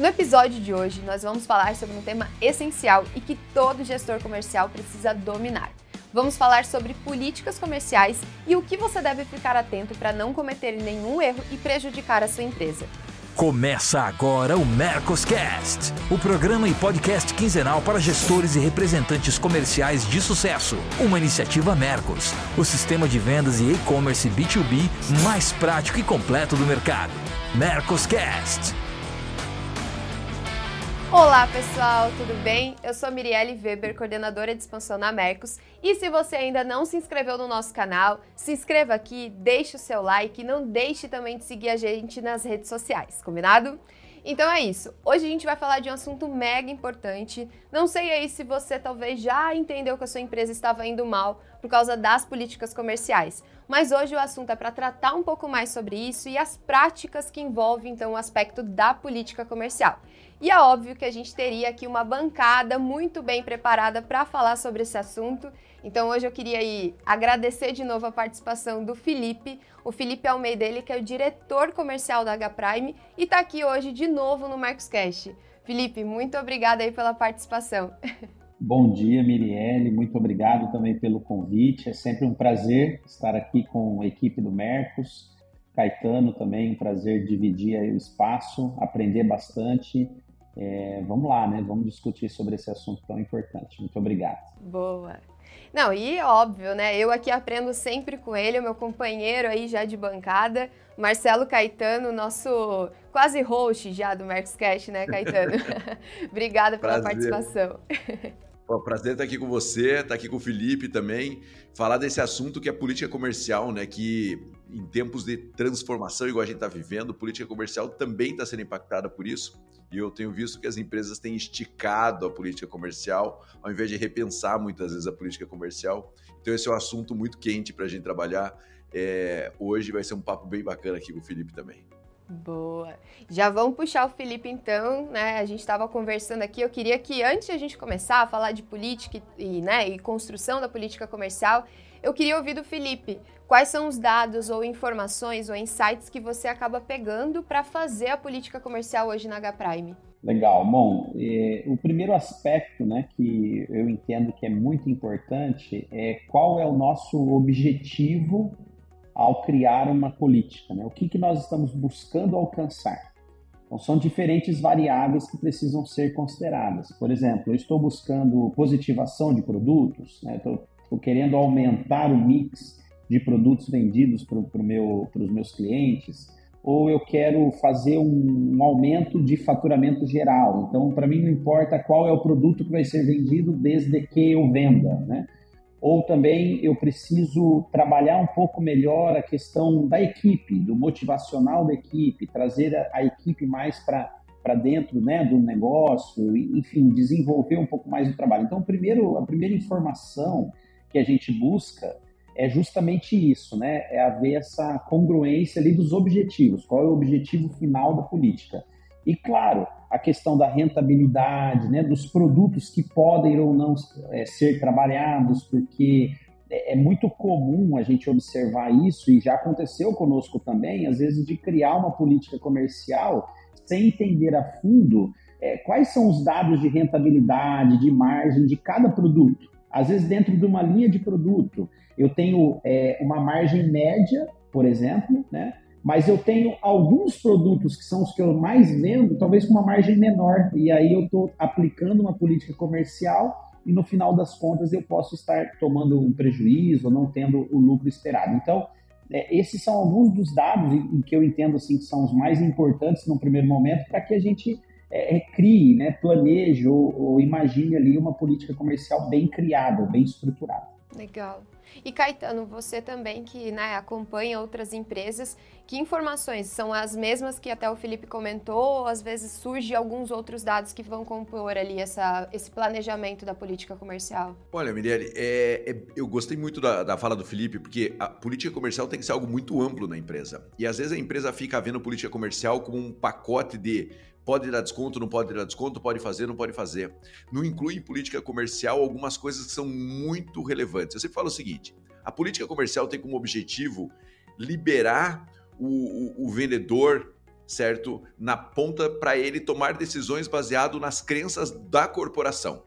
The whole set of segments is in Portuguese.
No episódio de hoje, nós vamos falar sobre um tema essencial e que todo gestor comercial precisa dominar. Vamos falar sobre políticas comerciais e o que você deve ficar atento para não cometer nenhum erro e prejudicar a sua empresa. Começa agora o Mercoscast, o programa e podcast quinzenal para gestores e representantes comerciais de sucesso. Uma iniciativa Mercos, o sistema de vendas e e-commerce B2B mais prático e completo do mercado. Mercoscast. Olá pessoal, tudo bem? Eu sou Mirielle Weber, coordenadora de expansão na Mercos. E se você ainda não se inscreveu no nosso canal, se inscreva aqui, deixe o seu like e não deixe também de seguir a gente nas redes sociais, combinado? Então é isso. Hoje a gente vai falar de um assunto mega importante. Não sei aí se você talvez já entendeu que a sua empresa estava indo mal por causa das políticas comerciais. Mas hoje o assunto é para tratar um pouco mais sobre isso e as práticas que envolvem então o aspecto da política comercial. E é óbvio que a gente teria aqui uma bancada muito bem preparada para falar sobre esse assunto. Então hoje eu queria aí agradecer de novo a participação do Felipe, o Felipe Almeida, ele que é o diretor comercial da H Prime e está aqui hoje de novo no Marcos Cash. Felipe, muito obrigada aí pela participação. Bom dia, Mirielle, muito obrigado também pelo convite. É sempre um prazer estar aqui com a equipe do Mercos. Caetano também, um prazer dividir o espaço, aprender bastante é, vamos lá, né? Vamos discutir sobre esse assunto tão importante. Muito obrigado. Boa. Não, e óbvio, né? Eu aqui aprendo sempre com ele, o meu companheiro aí já de bancada, Marcelo Caetano, nosso quase host já do Mercoscast, né, Caetano? Obrigada pela prazer. participação. Pô, prazer estar aqui com você, estar aqui com o Felipe também, falar desse assunto que é política comercial, né? Que em tempos de transformação, igual a gente está vivendo, política comercial também está sendo impactada por isso. E eu tenho visto que as empresas têm esticado a política comercial, ao invés de repensar muitas vezes a política comercial. Então, esse é um assunto muito quente para a gente trabalhar. É, hoje vai ser um papo bem bacana aqui com o Felipe também. Boa. Já vamos puxar o Felipe então, né? A gente estava conversando aqui. Eu queria que antes de a gente começar a falar de política e, né, e construção da política comercial, eu queria ouvir do Felipe quais são os dados ou informações ou insights que você acaba pegando para fazer a política comercial hoje na H Prime. Legal. Bom, é, o primeiro aspecto né, que eu entendo que é muito importante é qual é o nosso objetivo ao criar uma política. Né? O que, que nós estamos buscando alcançar? Então, são diferentes variáveis que precisam ser consideradas. Por exemplo, eu estou buscando positivação de produtos, né? estou querendo aumentar o mix de produtos vendidos para pro meu, os meus clientes, ou eu quero fazer um, um aumento de faturamento geral. Então, para mim, não importa qual é o produto que vai ser vendido, desde que eu venda, né? Ou também eu preciso trabalhar um pouco melhor a questão da equipe, do motivacional da equipe, trazer a, a equipe mais para dentro né, do negócio, enfim, desenvolver um pouco mais o trabalho. Então, primeiro, a primeira informação que a gente busca é justamente isso, né? É haver essa congruência ali dos objetivos. Qual é o objetivo final da política? E claro, a questão da rentabilidade, né? Dos produtos que podem ou não é, ser trabalhados, porque é, é muito comum a gente observar isso e já aconteceu conosco também, às vezes de criar uma política comercial sem entender a fundo é, quais são os dados de rentabilidade, de margem de cada produto. Às vezes, dentro de uma linha de produto, eu tenho é, uma margem média, por exemplo, né? Mas eu tenho alguns produtos que são os que eu mais vendo, talvez com uma margem menor, e aí eu estou aplicando uma política comercial e no final das contas eu posso estar tomando um prejuízo ou não tendo o lucro esperado. Então, é, esses são alguns dos dados em que eu entendo assim que são os mais importantes no primeiro momento para que a gente é, é, crie, né, planeje ou, ou imagine ali uma política comercial bem criada, bem estruturada. Legal. E Caetano, você também que né, acompanha outras empresas, que informações são as mesmas que até o Felipe comentou, ou às vezes surgem alguns outros dados que vão compor ali essa, esse planejamento da política comercial? Olha, Mirielle, é, é, eu gostei muito da, da fala do Felipe, porque a política comercial tem que ser algo muito amplo na empresa. E às vezes a empresa fica vendo política comercial como um pacote de Pode dar desconto, não pode dar desconto, pode fazer, não pode fazer. Não inclui em política comercial algumas coisas que são muito relevantes. Eu sempre falo o seguinte: a política comercial tem como objetivo liberar o, o, o vendedor certo, na ponta para ele tomar decisões baseado nas crenças da corporação.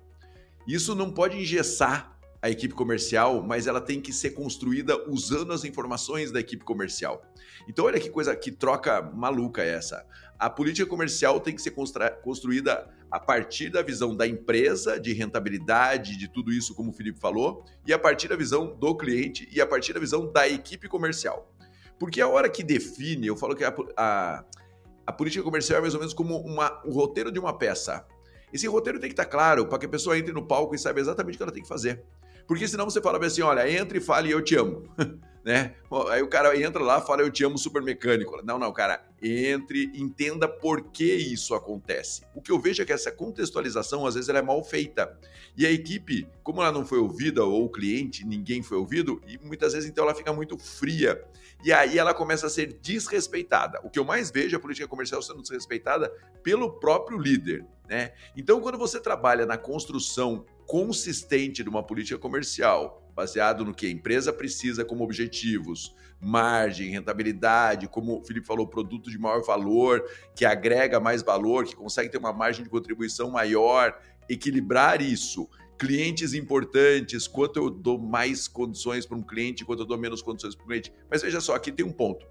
Isso não pode engessar a equipe comercial, mas ela tem que ser construída usando as informações da equipe comercial. Então, olha que coisa, que troca maluca essa. A política comercial tem que ser construída a partir da visão da empresa, de rentabilidade, de tudo isso, como o Felipe falou, e a partir da visão do cliente e a partir da visão da equipe comercial. Porque a hora que define, eu falo que a, a, a política comercial é mais ou menos como uma, o roteiro de uma peça. Esse roteiro tem que estar claro para que a pessoa entre no palco e saiba exatamente o que ela tem que fazer. Porque senão você fala assim, olha, entre e fale eu te amo. né? Aí o cara entra lá, fala eu te amo super mecânico. Não, não, cara, entre, entenda por que isso acontece. O que eu vejo é que essa contextualização às vezes ela é mal feita. E a equipe, como ela não foi ouvida ou o cliente, ninguém foi ouvido, e muitas vezes então ela fica muito fria. E aí ela começa a ser desrespeitada. O que eu mais vejo é a política comercial sendo desrespeitada pelo próprio líder, né? Então, quando você trabalha na construção consistente de uma política comercial, baseado no que a empresa precisa como objetivos, margem, rentabilidade, como o Felipe falou, produto de maior valor, que agrega mais valor, que consegue ter uma margem de contribuição maior, equilibrar isso. Clientes importantes, quanto eu dou mais condições para um cliente, quanto eu dou menos condições para um cliente. Mas veja só, aqui tem um ponto.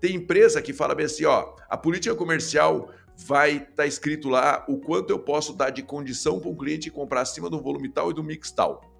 Tem empresa que fala bem assim, ó, a política comercial vai estar tá escrito lá o quanto eu posso dar de condição para um cliente comprar acima do volume tal e do mix tal.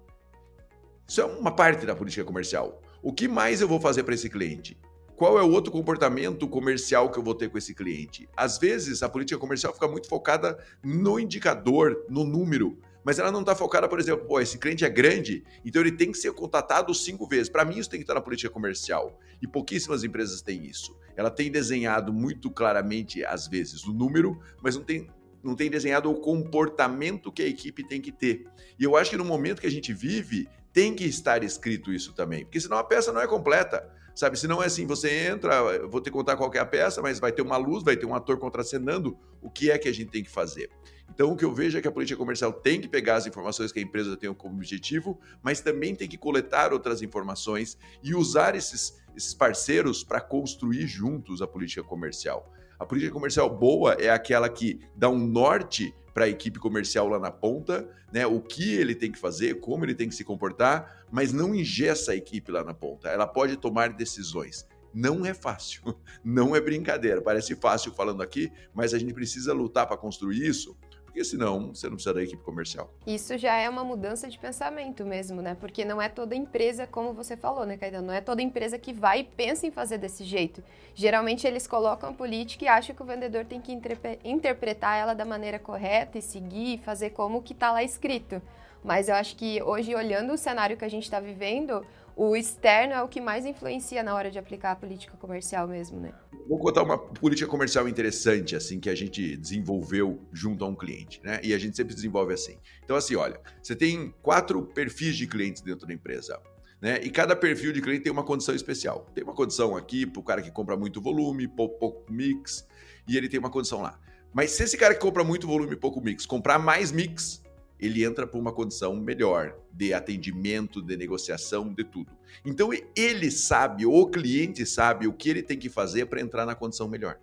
Isso é uma parte da política comercial. O que mais eu vou fazer para esse cliente? Qual é o outro comportamento comercial que eu vou ter com esse cliente? Às vezes, a política comercial fica muito focada no indicador, no número, mas ela não está focada, por exemplo, pô, esse cliente é grande, então ele tem que ser contatado cinco vezes. Para mim, isso tem que estar na política comercial. E pouquíssimas empresas têm isso. Ela tem desenhado muito claramente, às vezes, o número, mas não tem, não tem desenhado o comportamento que a equipe tem que ter. E eu acho que no momento que a gente vive, tem que estar escrito isso também, porque senão a peça não é completa. Sabe, se não é assim, você entra, vou te contar qual é a peça, mas vai ter uma luz, vai ter um ator contracenando, o que é que a gente tem que fazer? Então, o que eu vejo é que a política comercial tem que pegar as informações que a empresa tem como objetivo, mas também tem que coletar outras informações e usar esses, esses parceiros para construir juntos a política comercial. A política comercial boa é aquela que dá um norte para a equipe comercial lá na ponta, né? O que ele tem que fazer, como ele tem que se comportar, mas não ingessa a equipe lá na ponta. Ela pode tomar decisões. Não é fácil, não é brincadeira. Parece fácil falando aqui, mas a gente precisa lutar para construir isso porque senão você não precisa da equipe comercial. Isso já é uma mudança de pensamento mesmo, né? Porque não é toda empresa, como você falou, né, Caetano? Não é toda empresa que vai e pensa em fazer desse jeito. Geralmente eles colocam a política e acham que o vendedor tem que interpretar ela da maneira correta e seguir, fazer como que está lá escrito. Mas eu acho que hoje, olhando o cenário que a gente está vivendo, o externo é o que mais influencia na hora de aplicar a política comercial mesmo, né? Vou contar uma política comercial interessante, assim, que a gente desenvolveu junto a um cliente, né? E a gente sempre desenvolve assim. Então, assim, olha, você tem quatro perfis de clientes dentro da empresa. Né? E cada perfil de cliente tem uma condição especial. Tem uma condição aqui para o cara que compra muito volume, pouco, mix, e ele tem uma condição lá. Mas se esse cara que compra muito volume e pouco mix comprar mais mix, ele entra para uma condição melhor de atendimento, de negociação, de tudo. Então ele sabe, o cliente sabe o que ele tem que fazer para entrar na condição melhor.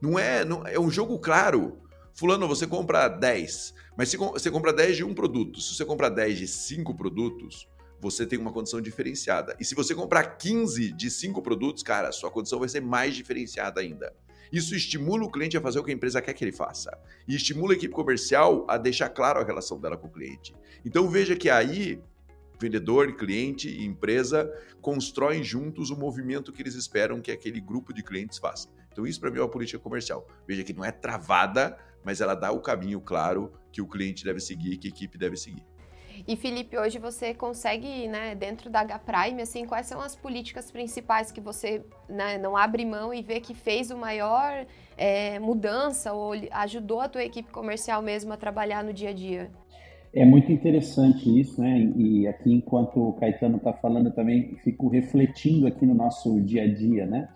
Não é, não, é um jogo claro. Fulano, você compra 10, mas se você compra 10 de um produto, se você compra 10 de 5 produtos, você tem uma condição diferenciada. E se você comprar 15 de 5 produtos, cara, sua condição vai ser mais diferenciada ainda. Isso estimula o cliente a fazer o que a empresa quer que ele faça. E estimula a equipe comercial a deixar claro a relação dela com o cliente. Então veja que aí vendedor, cliente e empresa constroem juntos o movimento que eles esperam que aquele grupo de clientes faça. Então isso para mim é uma política comercial. Veja que não é travada, mas ela dá o caminho claro que o cliente deve seguir, que a equipe deve seguir. E Felipe, hoje você consegue, né, dentro da H-Prime, assim, quais são as políticas principais que você né, não abre mão e vê que fez o maior é, mudança ou ajudou a tua equipe comercial mesmo a trabalhar no dia a dia? É muito interessante isso, né? E aqui, enquanto o Caetano está falando, também fico refletindo aqui no nosso dia a dia, né?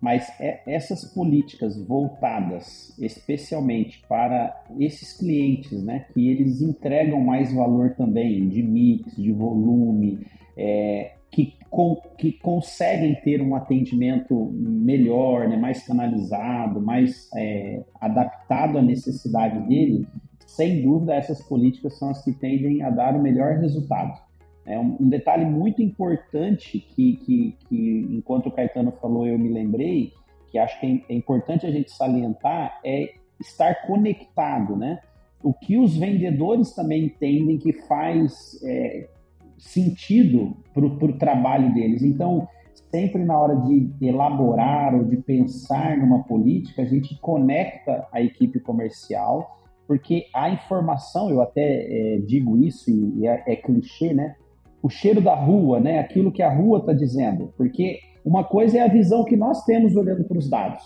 Mas é, essas políticas voltadas especialmente para esses clientes, né, que eles entregam mais valor também de mix, de volume, é, que, com, que conseguem ter um atendimento melhor, né, mais canalizado, mais é, adaptado à necessidade dele, sem dúvida essas políticas são as que tendem a dar o melhor resultado. É um, detalhe muito importante que, que, que, enquanto o Caetano falou, eu me lembrei, que acho que é, é importante a gente salientar, é estar conectado, né? O que os vendedores também entendem que faz é, sentido para o trabalho deles. Então, sempre na hora de elaborar ou de pensar numa política, a gente conecta a equipe comercial, porque a informação, eu até é, digo isso e é, é, clichê, né? O cheiro da rua, né? Aquilo que a rua está dizendo, porque uma coisa é a visão que nós temos olhando para os dados,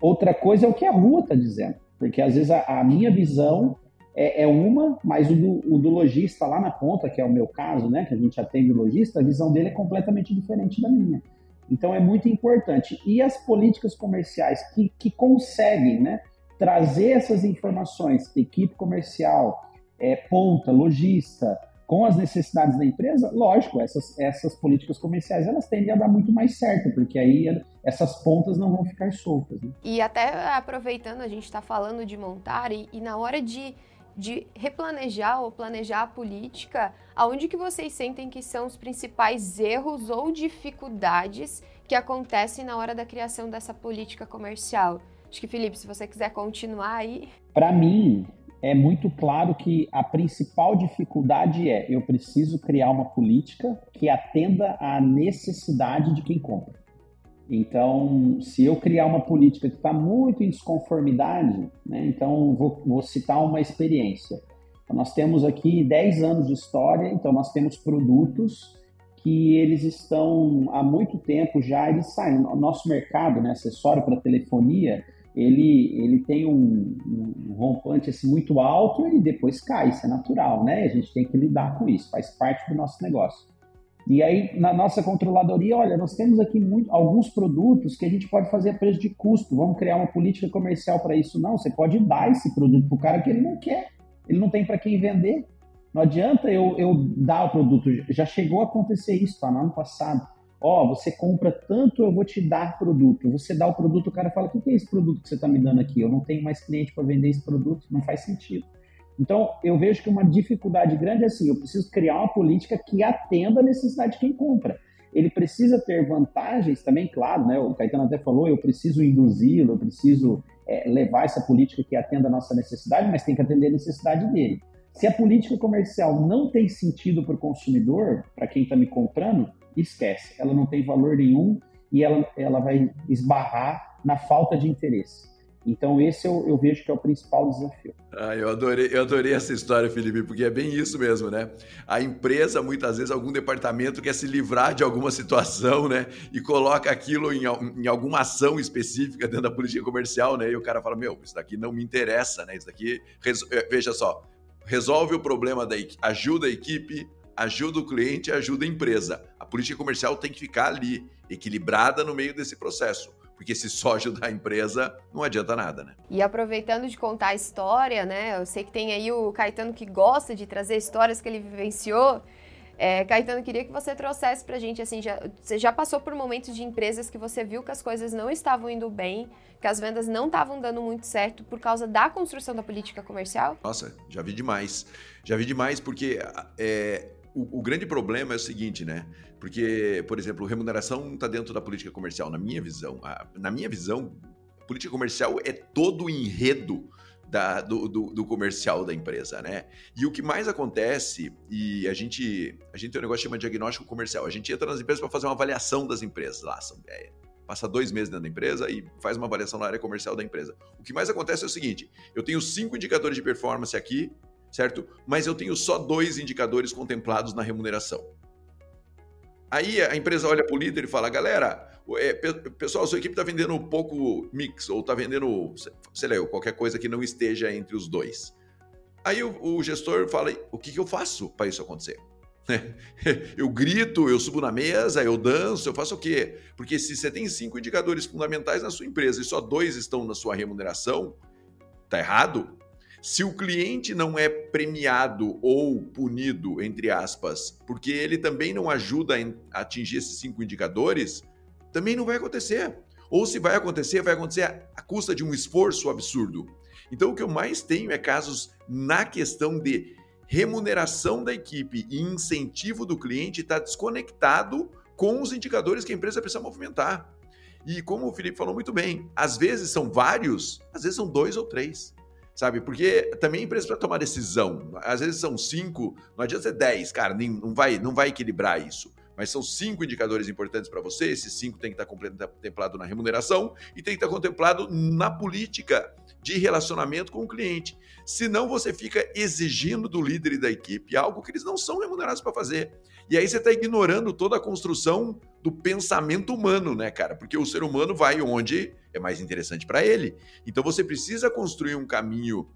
outra coisa é o que a rua está dizendo, porque às vezes a, a minha visão é, é uma, mas o do, o do, lojista lá na ponta, que é o meu caso, né, que a gente atende o lojista, a visão dele é completamente diferente da minha. Então é muito importante. E as políticas comerciais que, que conseguem né, trazer essas informações, equipe comercial, é, ponta, lojista, com as necessidades da empresa, lógico, essas, essas políticas comerciais elas tendem a dar muito mais certo, porque aí essas pontas não vão ficar soltas. Né? E até aproveitando, a gente está falando de montar, e, e na hora de de replanejar ou planejar a política, aonde que vocês sentem que são os principais erros ou dificuldades que acontecem na hora da criação dessa política comercial? Acho que, Felipe, se você quiser continuar aí. Para mim, é muito claro que a principal dificuldade é eu preciso criar uma política que atenda à necessidade de quem compra. Então, se eu criar uma política que está muito em desconformidade, né, então vou, vou, citar uma experiência. Então, nós temos aqui 10 anos de história, então nós temos produtos que eles estão há muito tempo já, eles saem. O nosso mercado, né, acessório para telefonia, ele, ele tem um, um rompante assim, muito alto e depois cai, isso é natural, né? A gente tem que lidar com isso, faz parte do nosso negócio. E aí, na nossa controladoria, olha, nós temos aqui muito, alguns produtos que a gente pode fazer a preço de custo. Vamos criar uma política comercial para isso? Não, você pode dar esse produto para o cara que ele não quer. Ele não tem para quem vender. Não adianta eu, eu dar o produto. Já chegou a acontecer isso, tá? No ano passado. Ó, oh, você compra tanto, eu vou te dar produto. Você dá o produto, o cara fala: o que é esse produto que você está me dando aqui? Eu não tenho mais cliente para vender esse produto. Não faz sentido. Então, eu vejo que uma dificuldade grande é assim: eu preciso criar uma política que atenda a necessidade de quem compra. Ele precisa ter vantagens também, claro, né? O Caetano até falou: eu preciso induzi-lo, eu preciso é, levar essa política que atenda a nossa necessidade, mas tem que atender a necessidade dele. Se a política comercial não tem sentido para o consumidor, para quem está me comprando, esquece. Ela não tem valor nenhum e ela, ela vai esbarrar na falta de interesse. Então, esse eu, eu, vejo que é o principal desafio. Ah, eu, adorei, eu adorei essa história, Felipe, porque é bem isso mesmo, né? A empresa, muitas vezes, algum departamento quer se livrar de alguma situação, né? E coloca aquilo em, em alguma ação específica dentro da política comercial, né? E o cara fala: Meu, isso daqui não me interessa, né? Isso daqui, é, veja só, resolve o problema da ajuda a equipe, ajuda o cliente, ajuda a empresa. A política comercial tem que ficar ali, equilibrada no meio desse processo porque se só ajudar a empresa, não adianta nada, né? E aproveitando de contar a história, né? Eu sei que tem aí o Caetano que gosta de trazer histórias que ele vivenciou. É, Caetano, queria que você trouxesse pra gente, assim, já, você já passou por momentos de empresas que você viu que as coisas não estavam indo bem, que as vendas não estavam dando muito certo por causa da construção da política comercial? Nossa, já vi demais. Já vi demais porque é, o, o, grande problema é o seguinte, né? Porque, por exemplo, remuneração está dentro da política comercial, na minha visão. A, na minha visão, política comercial é todo o enredo da, do, do, do, comercial da empresa, né? E o que mais acontece, e a gente, a gente tem um negócio que chama diagnóstico comercial. A gente entra nas empresas para fazer uma avaliação das empresas lá. São, é, passa dois meses dentro da empresa e faz uma avaliação na área comercial da empresa. O que mais acontece é o seguinte: eu tenho cinco indicadores de performance aqui certo? Mas eu tenho só dois indicadores contemplados na remuneração. Aí a empresa olha para o líder e fala: galera, é, pessoal, sua equipe está vendendo um pouco mix, ou está vendendo, sei lá, qualquer coisa que não esteja entre os dois. Aí o, o gestor fala: o que, que eu faço para isso acontecer? eu grito, eu subo na mesa, eu danço, eu faço o quê? Porque se você tem cinco indicadores fundamentais na sua empresa e só dois estão na sua remuneração, tá errado? Se o cliente não é premiado ou punido, entre aspas, porque ele também não ajuda a atingir esses cinco indicadores, também não vai acontecer. Ou se vai acontecer, vai acontecer à custa de um esforço absurdo. Então, o que eu mais tenho é casos na questão de remuneração da equipe e incentivo do cliente está desconectado com os indicadores que a empresa precisa movimentar. E como o Felipe falou muito bem, às vezes são vários, às vezes são dois ou três. Sabe? Porque também a empresa para tomar decisão, às vezes são cinco, não adianta ser dez, cara, nem, não, vai, não vai equilibrar isso. Mas são cinco indicadores importantes para você. Esses cinco tem que estar contemplado na remuneração e tem que estar contemplado na política de relacionamento com o cliente. Senão você fica exigindo do líder e da equipe algo que eles não são remunerados para fazer. E aí você está ignorando toda a construção do pensamento humano, né, cara? Porque o ser humano vai onde é mais interessante para ele. Então você precisa construir um caminho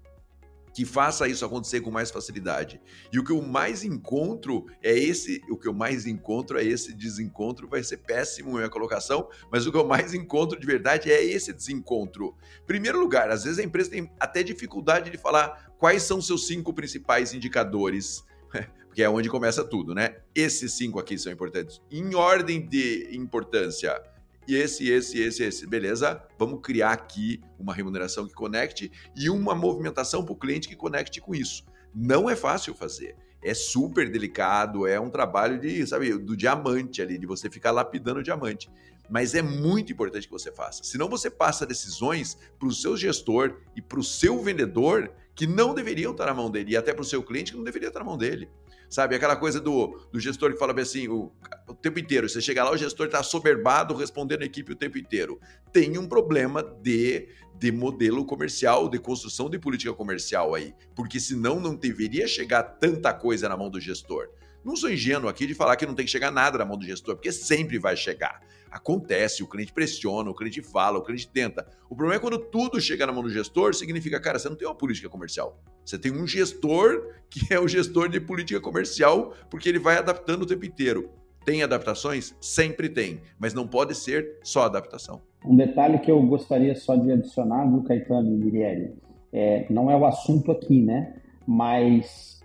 que faça isso acontecer com mais facilidade. E o que eu mais encontro é esse, o que eu mais encontro é esse desencontro, vai ser péssimo minha colocação, mas o que eu mais encontro de verdade é esse desencontro. Primeiro lugar, às vezes a empresa tem até dificuldade de falar quais são seus cinco principais indicadores, porque é onde começa tudo, né? Esses cinco aqui são importantes. Em ordem de importância, e esse, esse, esse, esse. Beleza? Vamos criar aqui uma remuneração que conecte e uma movimentação para o cliente que conecte com isso. Não é fácil fazer. É super delicado, é um trabalho de, sabe, do diamante ali, de você ficar lapidando o diamante. Mas é muito importante que você faça. Senão você passa decisões para o seu gestor e para o seu vendedor que não deveriam estar na mão dele, e até para o seu cliente que não deveria estar na mão dele. Sabe, aquela coisa do, do gestor que fala assim o, o tempo inteiro. Você chega lá, o gestor está soberbado, respondendo a equipe o tempo inteiro. Tem um problema de, de modelo comercial, de construção de política comercial aí. Porque senão não deveria chegar tanta coisa na mão do gestor. Não sou ingênuo aqui de falar que não tem que chegar nada na mão do gestor, porque sempre vai chegar. Acontece, o cliente pressiona, o cliente fala, o cliente tenta. O problema é quando tudo chega na mão do gestor, significa, cara, você não tem uma política comercial. Você tem um gestor que é o gestor de política comercial, porque ele vai adaptando o tempo inteiro. Tem adaptações? Sempre tem, mas não pode ser só adaptação. Um detalhe que eu gostaria só de adicionar, viu, Caetano e Mirielle? É, não é o assunto aqui, né? Mas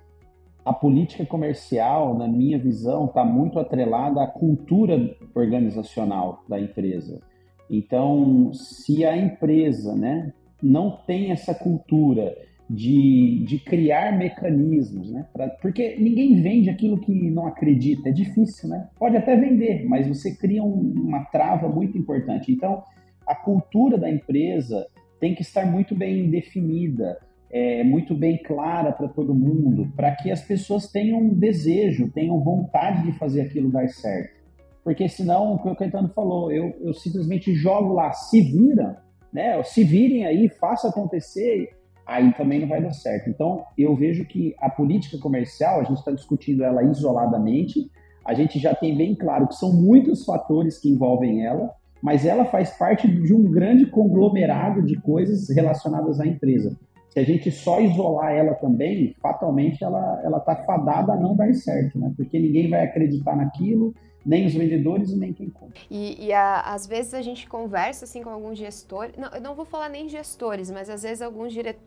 a política comercial, na minha visão, está muito atrelada à cultura organizacional da empresa. Então, se a empresa né, não tem essa cultura de, de criar mecanismos, né, pra, porque ninguém vende aquilo que não acredita, é difícil, né? Pode até vender, mas você cria um, uma trava muito importante. Então, a cultura da empresa tem que estar muito bem definida, é, muito bem clara para todo mundo, para que as pessoas tenham desejo, tenham vontade de fazer aquilo dar certo. Porque senão, o que o Caetano falou, eu, eu simplesmente jogo lá, se vira, né? Se virem aí, faça acontecer, aí também não vai dar certo. Então, eu vejo que a política comercial, a gente está discutindo ela isoladamente, a gente já tem bem claro que são muitos fatores que envolvem ela, mas ela faz parte de um grande conglomerado de coisas relacionadas à empresa se a gente só isolar ela também, fatalmente ela ela está fadada a não dar certo, né? Porque ninguém vai acreditar naquilo, nem os vendedores e nem quem compra. E, e a, às vezes a gente conversa assim com alguns gestores, não, eu não vou falar nem gestores, mas às vezes alguns diretores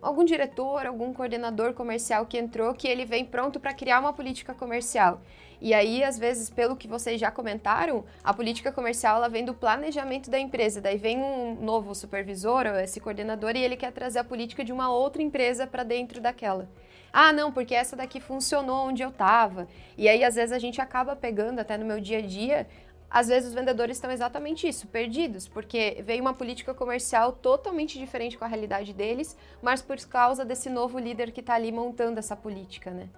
algum diretor, algum coordenador comercial que entrou, que ele vem pronto para criar uma política comercial. E aí, às vezes, pelo que vocês já comentaram, a política comercial ela vem do planejamento da empresa. Daí vem um novo supervisor, ou esse coordenador, e ele quer trazer a política de uma outra empresa para dentro daquela. Ah, não, porque essa daqui funcionou onde eu estava. E aí, às vezes, a gente acaba pegando, até no meu dia a dia, às vezes os vendedores estão exatamente isso, perdidos, porque veio uma política comercial totalmente diferente com a realidade deles, mas por causa desse novo líder que está ali montando essa política, né?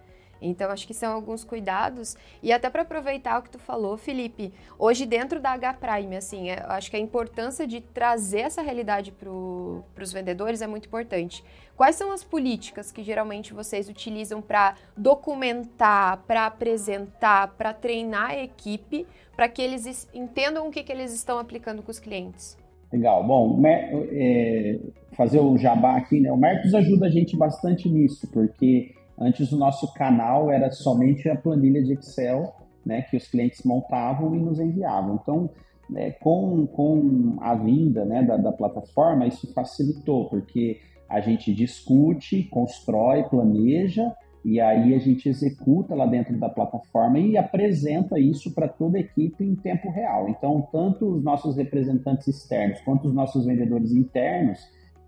Então, acho que são alguns cuidados. E até para aproveitar o que tu falou, Felipe, hoje dentro da H Prime, assim, eu acho que a importância de trazer essa realidade para os vendedores é muito importante. Quais são as políticas que geralmente vocês utilizam para documentar, para apresentar, para treinar a equipe, para que eles entendam o que, que eles estão aplicando com os clientes? Legal. Bom, é, fazer o jabá aqui, né? O Marcos ajuda a gente bastante nisso, porque Antes o nosso canal era somente a planilha de Excel, né, que os clientes montavam e nos enviavam. Então, né, com, com a vinda né, da, da plataforma, isso facilitou, porque a gente discute, constrói, planeja e aí a gente executa lá dentro da plataforma e apresenta isso para toda a equipe em tempo real. Então, tanto os nossos representantes externos quanto os nossos vendedores internos,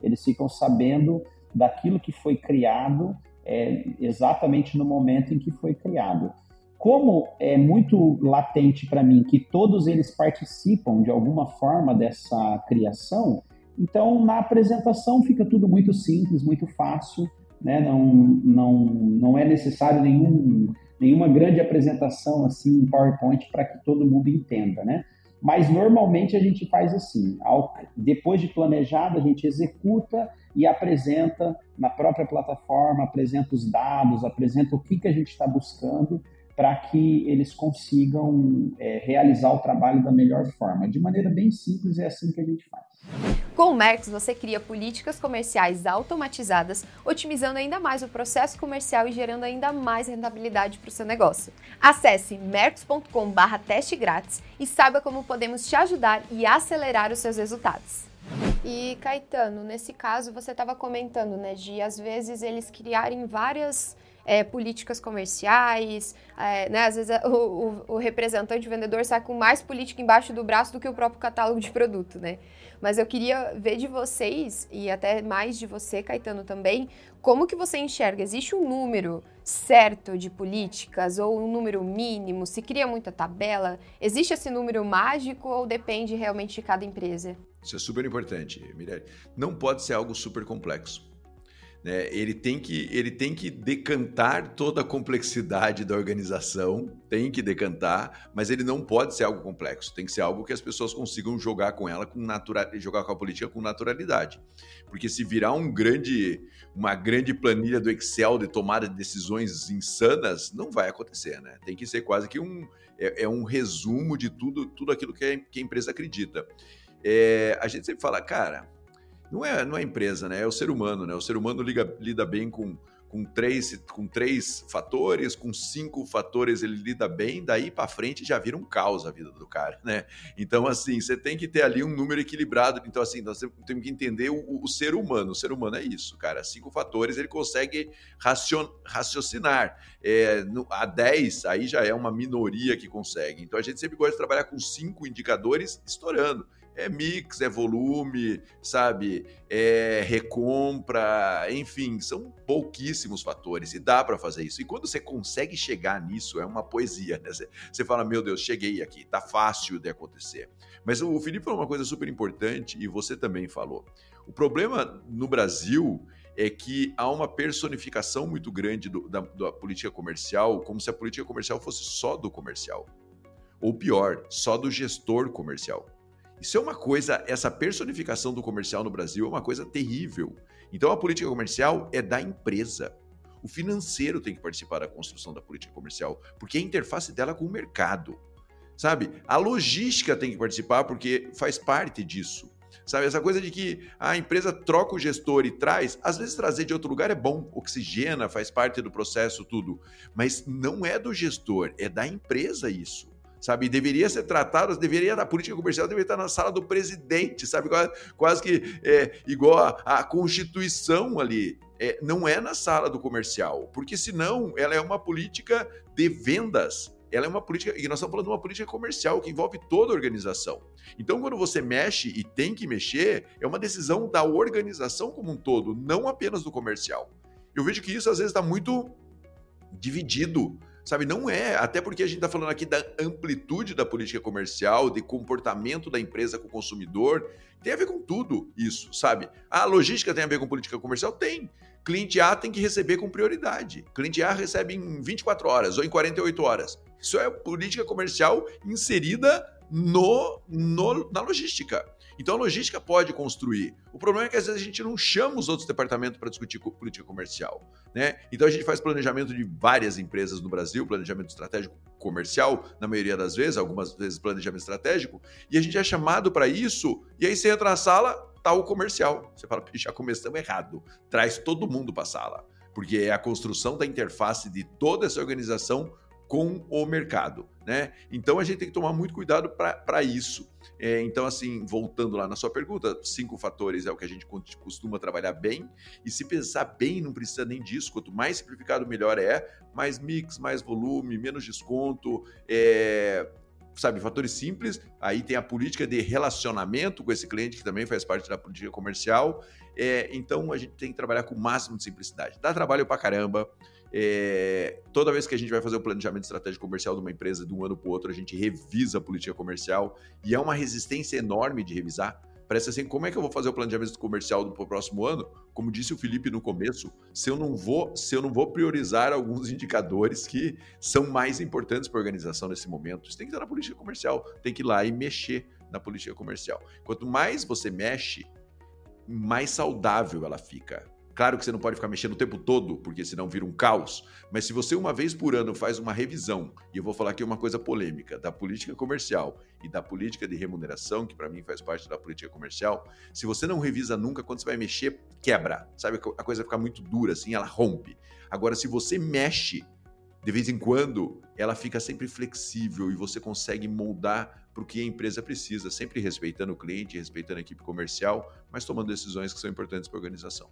eles ficam sabendo daquilo que foi criado é, exatamente no momento em que foi criado. Como é muito latente para mim que todos eles participam de alguma forma dessa criação, então na apresentação fica tudo muito simples, muito fácil né? Não, não, não é necessário nenhum, nenhuma grande apresentação assim em PowerPoint para que todo mundo entenda, né? Mas normalmente a gente faz assim, ao, depois de planejado, a gente executa e apresenta na própria plataforma, apresenta os dados, apresenta o que, que a gente está buscando para que eles consigam é, realizar o trabalho da melhor forma. De maneira bem simples, é assim que a gente faz. Com o Merx, você cria políticas comerciais automatizadas, otimizando ainda mais o processo comercial e gerando ainda mais rentabilidade para o seu negócio. Acesse merx.com/barra teste grátis e saiba como podemos te ajudar e acelerar os seus resultados. E Caetano, nesse caso você estava comentando, né, de às vezes eles criarem várias é, políticas comerciais, é, né? Às vezes o, o, o, representante, o vendedor sai com mais política embaixo do braço do que o próprio catálogo de produto, né? Mas eu queria ver de vocês, e até mais de você, Caetano, também, como que você enxerga? Existe um número certo de políticas ou um número mínimo? Se cria muita tabela? Existe esse número mágico ou depende realmente de cada empresa? Isso é super importante, Mirelle. Não pode ser algo super complexo. Né? Ele, tem que, ele tem que decantar toda a complexidade da organização, tem que decantar, mas ele não pode ser algo complexo. Tem que ser algo que as pessoas consigam jogar com ela, com natural, jogar com a política com naturalidade. Porque se virar um grande, uma grande planilha do Excel de tomada de decisões insanas, não vai acontecer, né? Tem que ser quase que um, é, é um resumo de tudo, tudo aquilo que a, que a empresa acredita. É, a gente sempre fala, cara, não é, não é empresa, né? É o ser humano, né? O ser humano liga, lida bem com, com, três, com três fatores, com cinco fatores ele lida bem, daí para frente já vira um caos a vida do cara, né? Então, assim, você tem que ter ali um número equilibrado. Então, assim, nós temos que entender o, o ser humano. O ser humano é isso, cara. Cinco fatores ele consegue racion, raciocinar. É, no, a 10, aí já é uma minoria que consegue. Então, a gente sempre gosta de trabalhar com cinco indicadores estourando é mix, é volume, sabe? É recompra, enfim, são pouquíssimos fatores e dá para fazer isso. E quando você consegue chegar nisso, é uma poesia, né? Você, fala, meu Deus, cheguei aqui, tá fácil de acontecer. Mas o Felipe falou uma coisa super importante e você também falou. O problema no Brasil é que há uma personificação muito grande do, da, da política comercial, como se a política comercial fosse só do comercial. Ou pior, só do gestor comercial. Isso é uma coisa, essa personificação do comercial no Brasil é uma coisa terrível. Então a política comercial é da empresa. O financeiro tem que participar da construção da política comercial, porque é a interface dela com o mercado. Sabe? A logística tem que participar porque faz parte disso. Sabe, essa coisa de que a empresa troca o gestor e traz, às vezes trazer de outro lugar é bom, oxigena, faz parte do processo, tudo. Mas não é do gestor, é da empresa isso sabe? Deveria ser tratado, deveria a política comercial deveria estar na sala do presidente, sabe? Quase, quase que é, igual a, a Constituição ali. É, não é na sala do comercial, porque senão ela é uma política de vendas. Ela é uma política, e nós estamos falando de uma política comercial que envolve toda a organização. Então, quando você mexe e tem que mexer, é uma decisão da organização como um todo, não apenas do comercial. Eu vejo que isso às vezes está muito dividido sabe? Não é, até porque a gente está falando aqui da amplitude da política comercial, de comportamento da empresa com o consumidor, tem a ver com tudo isso, sabe? A logística tem a ver com política comercial? Tem. Cliente A tem que receber com prioridade. Cliente A recebe em 24 horas ou em 48 horas. Isso é política comercial inserida no, no na logística. Então a logística pode construir. O problema é que às vezes a gente não chama os outros departamentos para discutir política comercial. Né? Então a gente faz planejamento de várias empresas no Brasil, planejamento estratégico comercial, na maioria das vezes, algumas vezes planejamento estratégico, e a gente é chamado para isso, e aí você entra na sala, tá o comercial. Você fala, já começamos errado. Traz todo mundo para a sala. Porque é a construção da interface de toda essa organização com o mercado. Né? Então a gente tem que tomar muito cuidado para isso. É, então, assim, voltando lá na sua pergunta, cinco fatores é o que a gente costuma trabalhar bem. E se pensar bem, não precisa nem disso. Quanto mais simplificado, melhor é. Mais mix, mais volume, menos desconto. É, sabe, fatores simples. Aí tem a política de relacionamento com esse cliente, que também faz parte da política comercial. É, então a gente tem que trabalhar com o máximo de simplicidade. Dá trabalho pra caramba. É, toda vez que a gente vai fazer o planejamento estratégico comercial de uma empresa de um ano para o outro, a gente revisa a política comercial e é uma resistência enorme de revisar. Parece assim, como é que eu vou fazer o planejamento comercial do próximo ano? Como disse o Felipe no começo, se eu não vou, se eu não vou priorizar alguns indicadores que são mais importantes para a organização nesse momento, isso tem que estar na política comercial, tem que ir lá e mexer na política comercial. Quanto mais você mexe, mais saudável ela fica. Claro que você não pode ficar mexendo o tempo todo, porque senão vira um caos. Mas se você uma vez por ano faz uma revisão, e eu vou falar aqui uma coisa polêmica, da política comercial e da política de remuneração, que para mim faz parte da política comercial, se você não revisa nunca, quando você vai mexer, quebra. Sabe, a coisa fica muito dura assim, ela rompe. Agora, se você mexe de vez em quando, ela fica sempre flexível e você consegue moldar para o que a empresa precisa, sempre respeitando o cliente, respeitando a equipe comercial, mas tomando decisões que são importantes para a organização.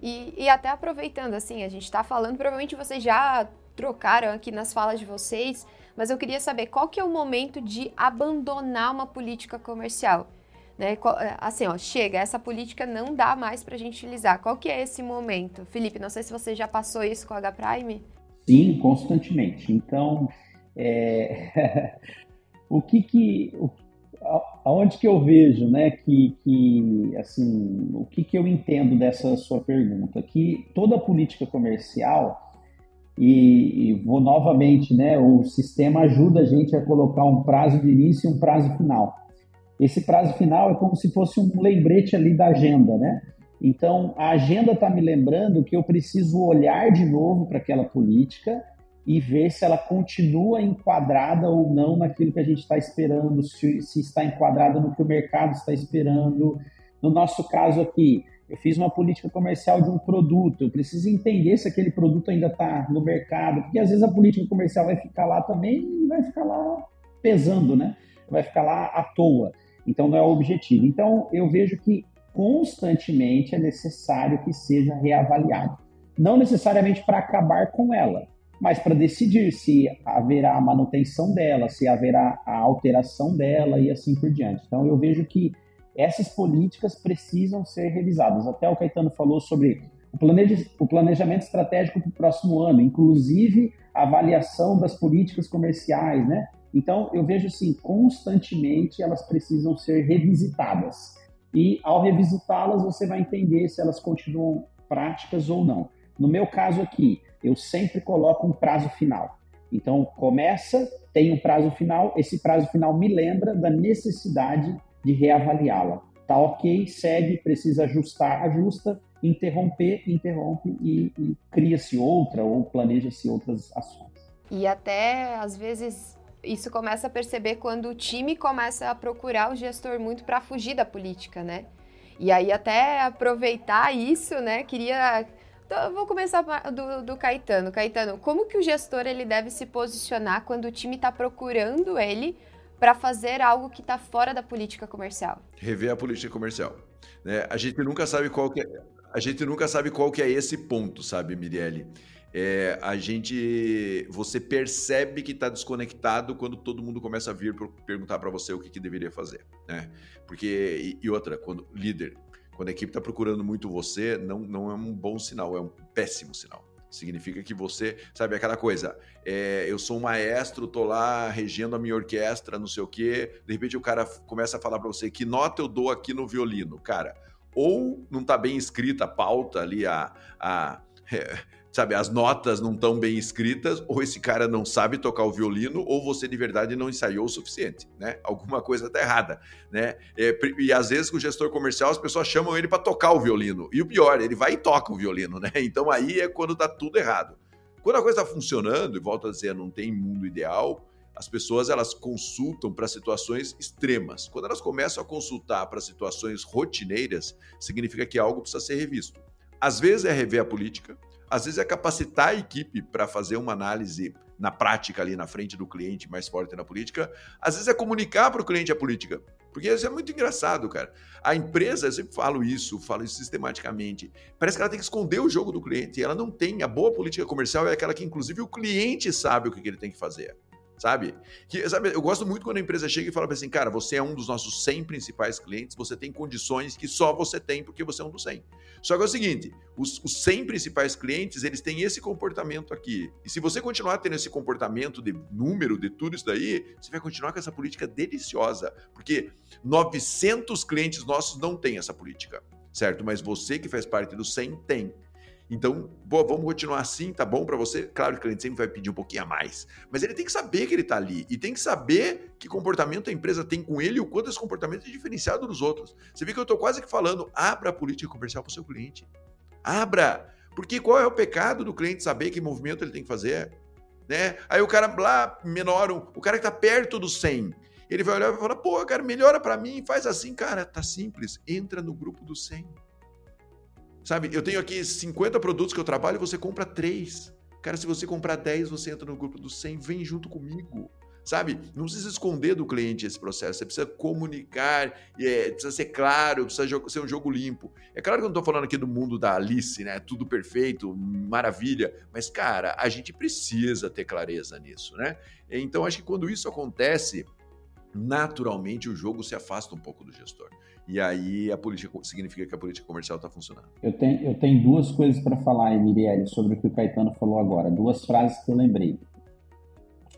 E, e até aproveitando, assim, a gente está falando, provavelmente vocês já trocaram aqui nas falas de vocês, mas eu queria saber qual que é o momento de abandonar uma política comercial. Né? Assim, ó, chega, essa política não dá mais para a gente utilizar. Qual que é esse momento? Felipe, não sei se você já passou isso com a H-Prime. Sim, constantemente. Então, é... o que que, aonde que eu vejo, né, que, que assim, o que que eu entendo dessa sua pergunta? Que toda política comercial e, e, vou novamente, né, o sistema ajuda a gente a colocar um prazo de início e um prazo final. Esse prazo final é como se fosse um lembrete ali da agenda, né? Então, a agenda está me lembrando que eu preciso olhar de novo para aquela política e ver se ela continua enquadrada ou não naquilo que a gente está esperando, se, se, está enquadrada no que o mercado está esperando. No nosso caso aqui, eu fiz uma política comercial de um produto, eu preciso entender se aquele produto ainda está no mercado, porque às vezes a política comercial vai ficar lá também e vai ficar lá pesando, né? Vai ficar lá à toa. Então não é o objetivo. Então eu vejo que constantemente é necessário que seja reavaliado. Não necessariamente para acabar com ela, mas para decidir se haverá a manutenção dela, se haverá a alteração dela e assim por diante. Então eu vejo que essas políticas precisam ser revisadas. Até o Caetano falou sobre o, planejamento estratégico para o próximo ano, inclusive a avaliação das políticas comerciais, né? Então eu vejo assim, constantemente elas precisam ser revisitadas e ao revisitá-las você vai entender se elas continuam práticas ou não. No meu caso aqui, eu sempre coloco um prazo final. Então começa, tem um prazo final, esse prazo final me lembra da necessidade de reavaliá-la. Tá ok, segue, precisa ajustar, ajusta, interromper, interrompe e, e cria-se outra ou planeja-se outras ações. E até às vezes isso começa a perceber quando o time começa a procurar o gestor muito para fugir da política, né? E aí até aproveitar isso, né? Queria então, vou começar do, do, Caetano. Caetano, como que o gestor ele deve se posicionar quando o time está procurando ele para fazer algo que está fora da política comercial? Rever a política comercial. Né? A gente nunca sabe qual que é, a gente nunca sabe qual que é esse ponto, sabe, Mirelle? é, a gente você percebe que está desconectado quando todo mundo começa a vir perguntar para você o que, que deveria fazer, né? Porque e, e outra, quando líder, quando a equipe está procurando muito você, não, não é um bom sinal, é um péssimo sinal. Significa que você, sabe, aquela coisa, é, eu sou um maestro, tô lá regendo a minha orquestra, não sei o quê, de repente o cara começa a falar para você que nota eu dou aqui no violino. Cara, ou não está bem escrita a pauta ali, a, a é, sabe, as notas não estão bem escritas, ou esse cara não sabe tocar o violino, ou você de verdade não ensaiou o suficiente, né? Alguma coisa está errada, né? É, e às vezes com o gestor comercial as pessoas chamam ele para tocar o violino. E o pior, ele vai e toca o violino, né? Então aí é quando está tudo errado. Quando a coisa está funcionando, e volto a dizer, não tem mundo ideal, as pessoas elas consultam para situações extremas. Quando elas começam a consultar para situações rotineiras, significa que algo precisa ser revisto. Às vezes é rever a política, às vezes é capacitar a equipe para fazer uma análise na prática ali na frente do cliente, mais forte na política, às vezes é comunicar para o cliente a política. Porque isso é muito engraçado, cara. A empresa, eu sempre falo isso, falo isso sistematicamente. Parece que ela tem que esconder o jogo do cliente. Ela não tem. A boa política comercial é aquela que, inclusive, o cliente sabe o que ele tem que fazer sabe? Que, sabe? Eu gosto muito quando a empresa chega e fala assim, cara, você é um dos nossos 100 principais clientes, você tem condições que só você tem porque você é um dos 100. Só que é o seguinte, os, os 100 principais clientes, eles têm esse comportamento aqui. E se você continuar tendo esse comportamento de número, de tudo isso daí, você vai continuar com essa política deliciosa, porque 900 clientes nossos não têm essa política, certo? Mas você que faz parte dos 100 tem. Então, boa, vamos continuar assim, tá bom para você? Claro que o cliente sempre vai pedir um pouquinho a mais, mas ele tem que saber que ele tá ali e tem que saber que comportamento a empresa tem com ele e o quanto esse comportamento é diferenciado dos outros. Você vê que eu tô quase que falando, abra a política comercial para o seu cliente. Abra! Porque qual é o pecado do cliente saber que movimento ele tem que fazer? Né? Aí o cara lá, menor, o cara que tá perto do 100, ele vai olhar e vai falar, pô, cara, melhora para mim, faz assim, cara, tá simples, entra no grupo do 100. Sabe, eu tenho aqui 50 produtos que eu trabalho você compra 3. Cara, se você comprar 10, você entra no grupo dos 100, vem junto comigo. Sabe? Não precisa esconder do cliente esse processo, você precisa comunicar, é, precisa ser claro, precisa ser um jogo limpo. É claro que eu não estou falando aqui do mundo da Alice, né? Tudo perfeito, maravilha, mas, cara, a gente precisa ter clareza nisso, né? Então, acho que quando isso acontece, naturalmente o jogo se afasta um pouco do gestor. E aí a política significa que a política comercial está funcionando. Eu tenho, eu tenho duas coisas para falar, Emiliele, sobre o que o Caetano falou agora. Duas frases que eu lembrei.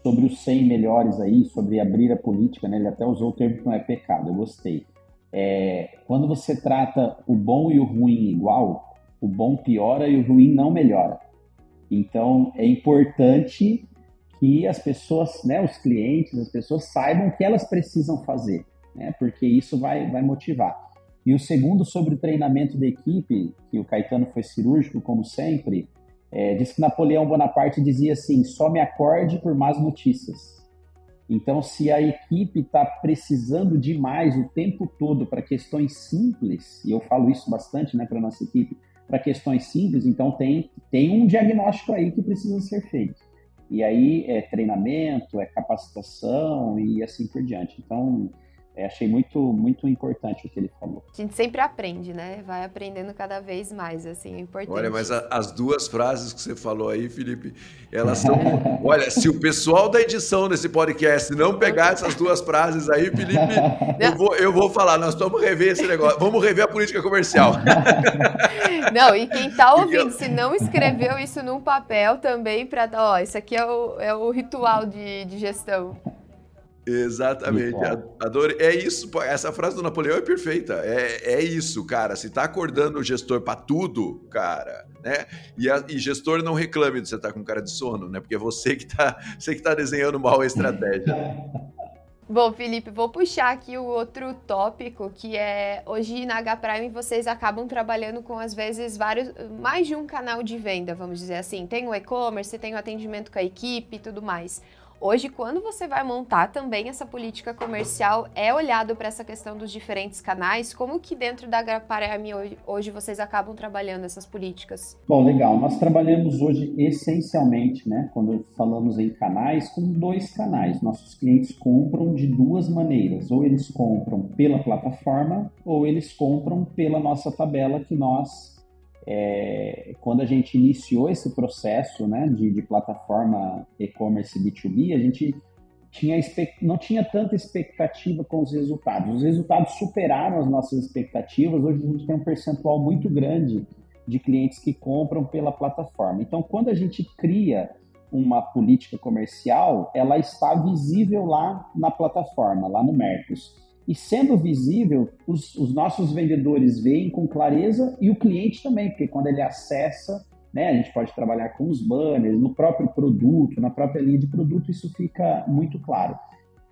Sobre os 100 melhores aí, sobre abrir a política, né? ele até usou o termo que não é pecado, eu gostei. É, quando você trata o bom e o ruim igual, o bom piora e o ruim não melhora. Então é importante que as pessoas, né, os clientes, as pessoas saibam o que elas precisam fazer né? Porque isso vai, vai motivar. E o segundo, sobre o treinamento da equipe, que o Caetano foi cirúrgico, como sempre, é, diz que Napoleão Bonaparte dizia assim: só me acorde por más notícias. Então, se a equipe está precisando demais o tempo todo para questões simples, e eu falo isso bastante né, para nossa equipe, para questões simples, então tem, tem um diagnóstico aí que precisa ser feito. E aí é treinamento, é capacitação e assim por diante. Então, é, achei muito, muito importante o que ele falou. A gente sempre aprende, né? Vai aprendendo cada vez mais, assim, é importante. Olha, mas a, as duas frases que você falou aí, Felipe, elas são. Olha, se o pessoal da edição desse podcast não pegar essas duas frases aí, Felipe, eu vou, eu vou falar, nós vamos rever esse negócio, vamos rever a política comercial. Não, e quem tá ouvindo, se não escreveu isso num papel também, para. Ó, isso aqui é o, é o ritual de, de gestão. Exatamente. Adorei. É isso. Essa frase do Napoleão é perfeita. É, é isso, cara. Se tá acordando o gestor para tudo, cara, né? E, a, e gestor não reclame de você estar tá com cara de sono, né? Porque é você que tá, você que tá desenhando mal a estratégia. Bom, Felipe, vou puxar aqui o outro tópico, que é hoje na H Prime vocês acabam trabalhando com às vezes vários, mais de um canal de venda, vamos dizer assim. Tem o e-commerce, tem o atendimento com a equipe e tudo mais. Hoje, quando você vai montar também essa política comercial, é olhado para essa questão dos diferentes canais? Como que dentro da Graparame hoje, hoje vocês acabam trabalhando essas políticas? Bom, legal. Nós trabalhamos hoje essencialmente, né, quando falamos em canais, com dois canais. Nossos clientes compram de duas maneiras. Ou eles compram pela plataforma, ou eles compram pela nossa tabela que nós é, quando a gente iniciou esse processo né, de, de plataforma e-commerce B2B, a gente tinha, não tinha tanta expectativa com os resultados. Os resultados superaram as nossas expectativas. Hoje a gente tem um percentual muito grande de clientes que compram pela plataforma. Então, quando a gente cria uma política comercial, ela está visível lá na plataforma, lá no Mercos. E sendo visível, os, os, nossos vendedores veem com clareza e o cliente também, porque quando ele acessa, né, a gente pode trabalhar com os banners, no próprio produto, na própria linha de produto, isso fica muito claro.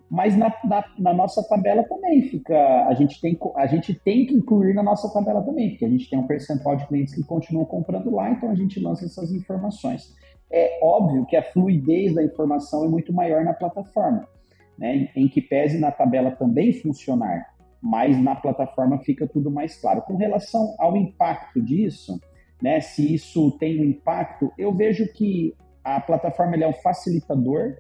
Mas na, na, na, nossa tabela também fica. A gente, tem, a gente tem que incluir na nossa tabela também, porque a gente tem um percentual de clientes que continuam comprando lá, então a gente lança essas informações. É óbvio que a fluidez da informação é muito maior na plataforma né, em que pese na tabela também funcionar, mas na plataforma fica tudo mais claro. Com relação ao impacto disso, né, se isso tem um impacto, eu vejo que a plataforma é um facilitador,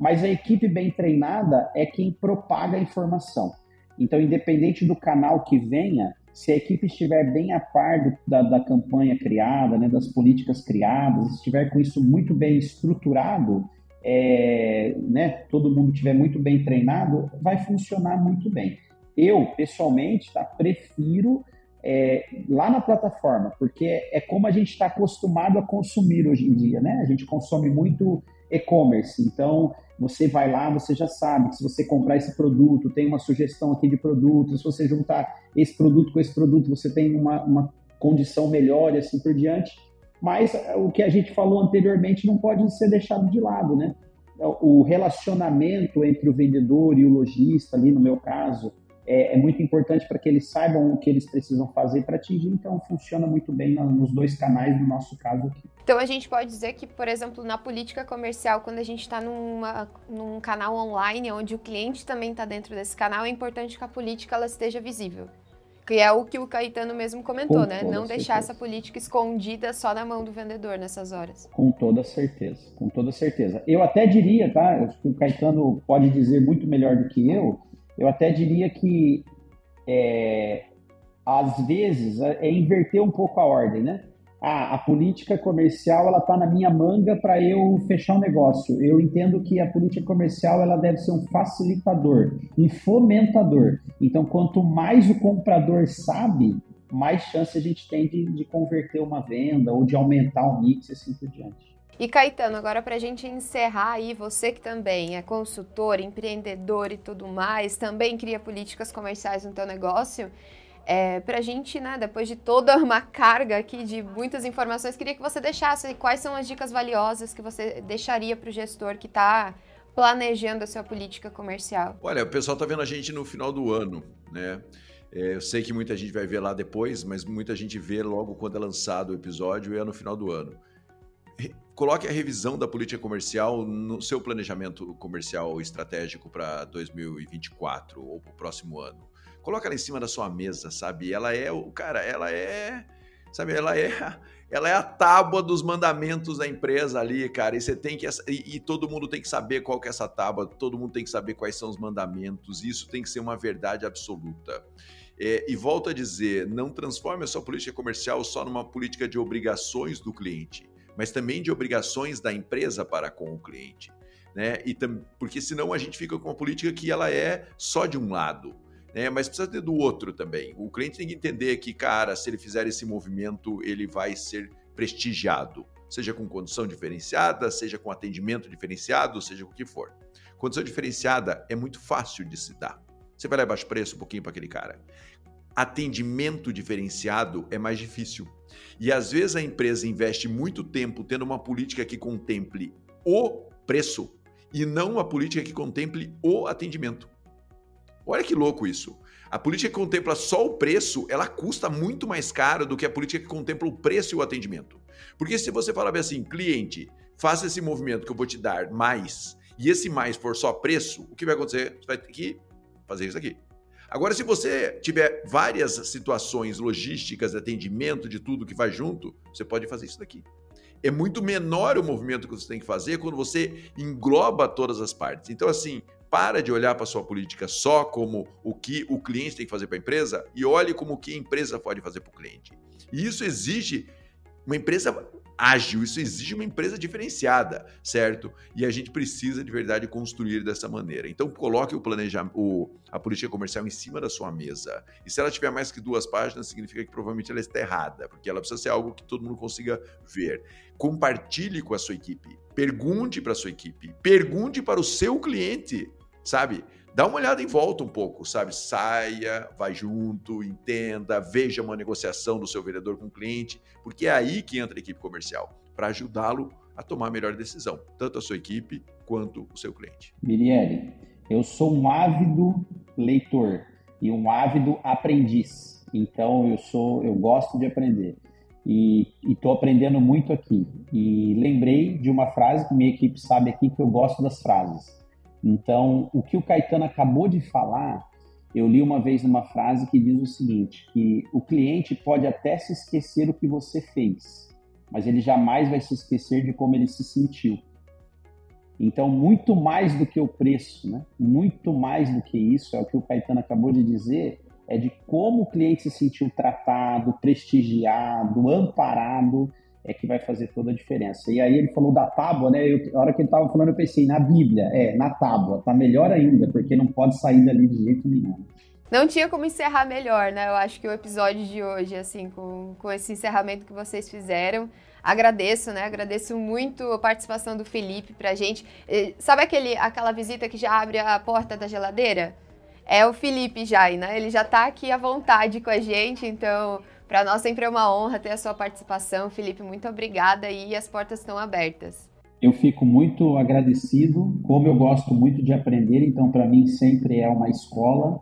mas a equipe bem treinada é quem propaga a informação. Então, independente do canal que venha, se a equipe estiver bem a par do, da, da, campanha criada, né, das políticas criadas, estiver com isso muito bem estruturado, é, né, todo mundo estiver muito bem treinado, vai funcionar muito bem. Eu, pessoalmente, tá, prefiro é, lá na plataforma, porque é como a gente está acostumado a consumir hoje em dia, né? A gente consome muito e-commerce, então você vai lá, você já sabe que se você comprar esse produto, tem uma sugestão aqui de produto, se você juntar esse produto com esse produto, você tem uma, uma condição melhor e assim por diante. Mas o que a gente falou anteriormente não pode ser deixado de lado, né? O relacionamento entre o vendedor e o lojista, ali no meu caso, é, é muito importante para que eles saibam o que eles precisam fazer para atingir. Então, funciona muito bem nos dois canais, no nosso caso aqui. Então, a gente pode dizer que, por exemplo, na política comercial, quando a gente está num canal online, onde o cliente também está dentro desse canal, é importante que a política ela esteja visível. Que é o que o Caetano mesmo comentou, Com né? Não certeza. deixar essa política escondida só na mão do vendedor nessas horas. Com toda certeza, com toda certeza. Eu até diria, tá? O Caetano pode dizer muito melhor do que eu, eu até diria que é, às vezes é inverter um pouco a ordem, né? Ah, a política comercial ela está na minha manga para eu fechar um negócio. Eu entendo que a política comercial ela deve ser um facilitador, um fomentador. Então, quanto mais o comprador sabe, mais chance a gente tem de, de converter uma venda ou de aumentar o mix e assim por diante. E Caetano, agora para a gente encerrar aí, você que também é consultor, empreendedor e tudo mais, também cria políticas comerciais no teu negócio, é, para a gente, né, depois de toda uma carga aqui de muitas informações, queria que você deixasse quais são as dicas valiosas que você deixaria para o gestor que está planejando a sua política comercial. Olha, o pessoal está vendo a gente no final do ano, né? É, eu sei que muita gente vai ver lá depois, mas muita gente vê logo quando é lançado o episódio e é no final do ano coloque a revisão da política comercial no seu planejamento comercial estratégico para 2024 ou para o próximo ano. Coloca ela em cima da sua mesa, sabe? Ela é o cara, ela é, sabe? Ela é, ela é a tábua dos mandamentos da empresa ali, cara. E você tem que e, e todo mundo tem que saber qual que é essa tábua. Todo mundo tem que saber quais são os mandamentos. Isso tem que ser uma verdade absoluta. É, e volto a dizer, não transforme a sua política comercial só numa política de obrigações do cliente mas também de obrigações da empresa para com o cliente. Né? E porque senão a gente fica com uma política que ela é só de um lado. Né? Mas precisa ter do outro também. O cliente tem que entender que, cara, se ele fizer esse movimento, ele vai ser prestigiado. Seja com condição diferenciada, seja com atendimento diferenciado, seja o que for. Condição diferenciada é muito fácil de se dar. Você vai lá e baixa preço um pouquinho para aquele cara atendimento diferenciado é mais difícil. E às vezes a empresa investe muito tempo tendo uma política que contemple o preço e não uma política que contemple o atendimento. Olha que louco isso. A política que contempla só o preço, ela custa muito mais caro do que a política que contempla o preço e o atendimento. Porque se você falar assim, cliente, faça esse movimento que eu vou te dar mais, e esse mais for só preço, o que vai acontecer? Você vai ter que fazer isso aqui. Agora, se você tiver várias situações logísticas, atendimento, de tudo que vai junto, você pode fazer isso daqui. É muito menor o movimento que você tem que fazer quando você engloba todas as partes. Então, assim, para de olhar para sua política só como o que o cliente tem que fazer para a empresa e olhe como o que a empresa pode fazer para o cliente. E isso exige uma empresa ágil, isso exige uma empresa diferenciada, certo? E a gente precisa de verdade construir dessa maneira. Então coloque o planejamento, a política comercial em cima da sua mesa. E se ela tiver mais que duas páginas, significa que provavelmente ela está errada, porque ela precisa ser algo que todo mundo consiga ver. Compartilhe com a sua equipe, pergunte para a sua equipe, pergunte para o seu cliente, sabe? dá uma olhada em volta um pouco, sabe? Saia, vai junto, entenda, veja uma negociação do seu vendedor com o cliente, porque é aí que entra a equipe comercial, para ajudá-lo a tomar a melhor decisão, tanto a sua equipe quanto o seu cliente. Mirielle, eu sou um ávido leitor e um ávido aprendiz. Então eu sou, eu gosto de aprender e estou aprendendo muito aqui. E lembrei de uma frase que minha equipe sabe aqui que eu gosto das frases. Então, o que o Caetano acabou de falar, eu li uma vez uma frase que diz o seguinte, que o cliente pode até se esquecer o que você fez, mas ele jamais vai se esquecer de como ele se sentiu. Então, muito mais do que o preço, né? muito mais do que isso, é o que o Caetano acabou de dizer, é de como o cliente se sentiu tratado, prestigiado, amparado, é que vai fazer toda a diferença. E aí ele falou da tábua, né? Eu, a hora que ele estava falando, eu pensei, na Bíblia, é, na tábua, tá melhor ainda, porque não pode sair dali de jeito nenhum. Não tinha como encerrar melhor, né? Eu acho que o episódio de hoje, assim, com, com esse encerramento que vocês fizeram, agradeço, né? Agradeço muito a participação do Felipe pra gente. Sabe aquele, aquela visita que já abre a porta da geladeira? É o Felipe já, né? Ele já tá aqui à vontade com a gente, então para nós sempre é uma honra ter a sua participação. Felipe, muito obrigada e as portas estão abertas. Eu fico muito agradecido, como eu gosto muito de aprender, então para mim sempre é uma escola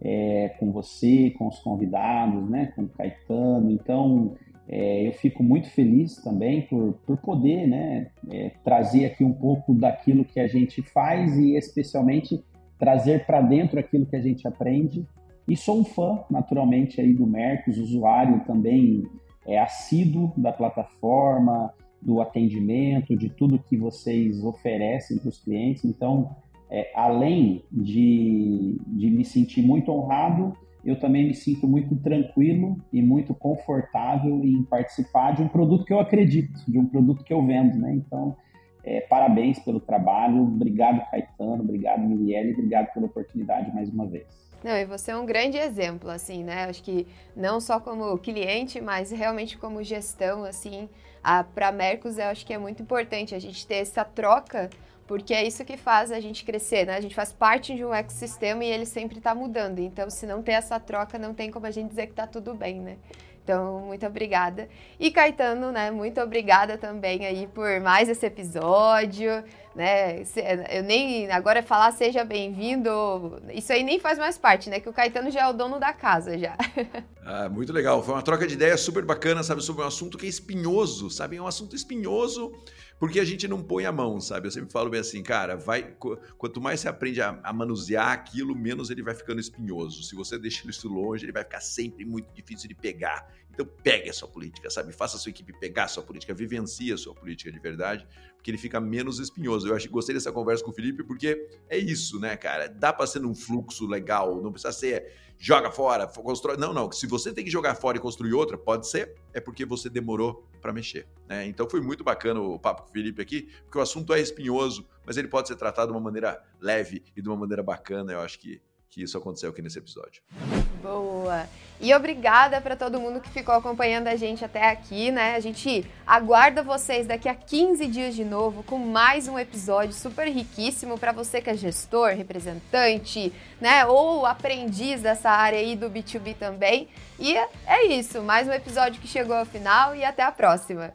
é, com você, com os convidados, né, com o Caetano. Então, é, eu fico muito feliz também por, por poder né, é, trazer aqui um pouco daquilo que a gente faz e especialmente trazer para dentro aquilo que a gente aprende. E sou um fã, naturalmente, aí do Mercos, usuário também é assíduo da plataforma, do atendimento, de tudo que vocês oferecem para os clientes. Então, é, além de, de me sentir muito honrado, eu também me sinto muito tranquilo e muito confortável em participar de um produto que eu acredito, de um produto que eu vendo, né? Então, é, parabéns pelo trabalho, obrigado Caetano, obrigado Mirielle, obrigado pela oportunidade mais uma vez. Não, e você é um grande exemplo, assim, né? Acho que não só como cliente, mas realmente como gestão, assim, para a Mercos eu acho que é muito importante a gente ter essa troca porque é isso que faz a gente crescer, né? A gente faz parte de um ecossistema e ele sempre está mudando. Então, se não tem essa troca, não tem como a gente dizer que está tudo bem, né? Então, muito obrigada. E Caetano, né, muito obrigada também aí por mais esse episódio, né? Eu nem agora falar seja bem-vindo, isso aí nem faz mais parte, né? Que o Caetano já é o dono da casa já. Ah, muito legal. Foi uma troca de ideias super bacana, sabe, sobre um assunto que é espinhoso, sabe? É um assunto espinhoso porque a gente não põe a mão, sabe? Eu sempre falo bem assim, cara, vai. Quanto mais você aprende a, a manusear aquilo, menos ele vai ficando espinhoso. Se você deixa isso longe, ele vai ficar sempre muito difícil de pegar. Então pegue a sua política, sabe? Faça a sua equipe pegar a sua política, vivencie a sua política de verdade, porque ele fica menos espinhoso. Eu acho que gostei dessa conversa com o Felipe, porque é isso, né, cara? Dá para ser um fluxo legal, não precisa ser joga fora, constrói. Não, não. Se você tem que jogar fora e construir outra, pode ser, é porque você demorou para mexer. Né? Então foi muito bacana o papo com o Felipe aqui, porque o assunto é espinhoso, mas ele pode ser tratado de uma maneira leve e de uma maneira bacana. Eu acho que que isso aconteceu aqui nesse episódio. Boa! E obrigada para todo mundo que ficou acompanhando a gente até aqui, né? A gente aguarda vocês daqui a 15 dias de novo com mais um episódio super riquíssimo para você que é gestor, representante, né? Ou aprendiz dessa área aí do B2B também. E é isso, mais um episódio que chegou ao final e até a próxima.